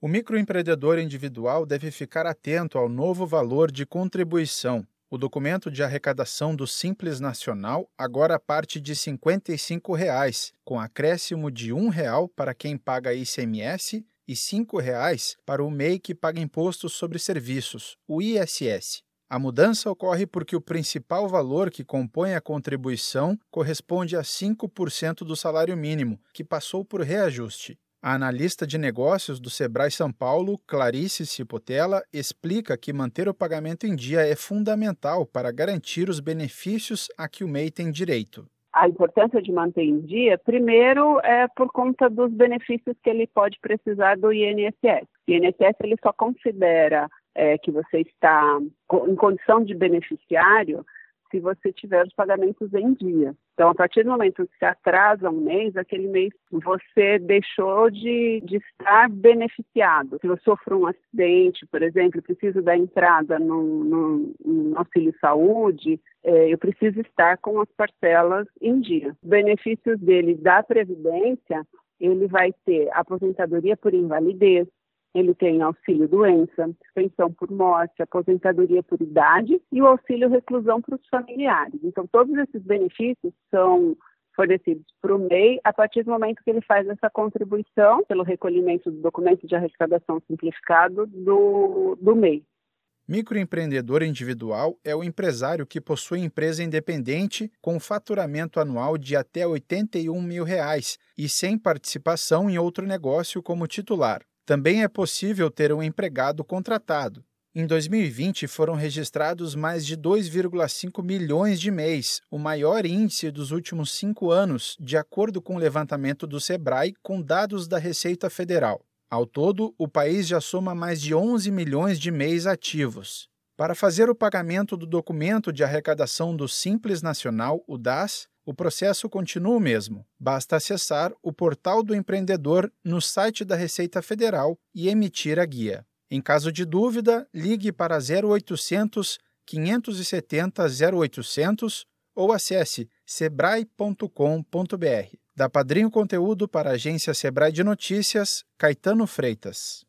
O microempreendedor individual deve ficar atento ao novo valor de contribuição. O documento de arrecadação do Simples Nacional agora parte de 55 reais, com acréscimo de R$ 1,00 para quem paga ICMS e R$ 5,00 para o MEI que paga imposto sobre serviços, o ISS. A mudança ocorre porque o principal valor que compõe a contribuição corresponde a 5% do salário mínimo, que passou por reajuste. A analista de negócios do Sebrae São Paulo, Clarice Cipotella, explica que manter o pagamento em dia é fundamental para garantir os benefícios a que o MEI tem direito. A importância de manter em dia, primeiro, é por conta dos benefícios que ele pode precisar do INSS. O INSS ele só considera é, que você está em condição de beneficiário se você tiver os pagamentos em dia. Então, a partir do momento que se atrasa um mês, aquele mês você deixou de, de estar beneficiado. Se eu sofro um acidente, por exemplo, preciso da entrada no, no, no auxílio saúde, é, eu preciso estar com as parcelas em dia. Os benefícios dele da Previdência, ele vai ter aposentadoria por invalidez, ele tem auxílio doença, pensão por morte, aposentadoria por idade e o auxílio reclusão para os familiares. Então, todos esses benefícios são fornecidos para o MEI a partir do momento que ele faz essa contribuição pelo recolhimento do documento de arrecadação simplificado do, do MEI. Microempreendedor individual é o empresário que possui empresa independente com faturamento anual de até 81 mil reais e sem participação em outro negócio como titular. Também é possível ter um empregado contratado. Em 2020, foram registrados mais de 2,5 milhões de MEIs, o maior índice dos últimos cinco anos, de acordo com o levantamento do Sebrae com dados da Receita Federal. Ao todo, o país já soma mais de 11 milhões de MEIs ativos. Para fazer o pagamento do documento de arrecadação do Simples Nacional, o DAS, o processo continua o mesmo. Basta acessar o portal do empreendedor no site da Receita Federal e emitir a guia. Em caso de dúvida, ligue para 0800 570 0800 ou acesse sebrae.com.br. Da Padrinho Conteúdo para a agência Sebrae de Notícias, Caetano Freitas.